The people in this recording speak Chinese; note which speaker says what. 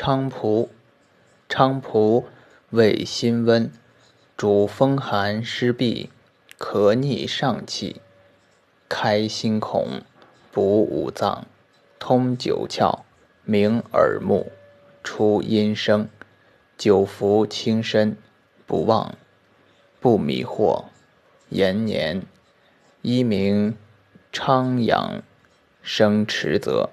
Speaker 1: 菖蒲，菖蒲味辛温，主风寒湿痹，咳逆上气，开心孔，补五脏，通九窍，明耳目，出阴声，久服轻身，不忘，不迷惑，延年。一名昌阳生池泽。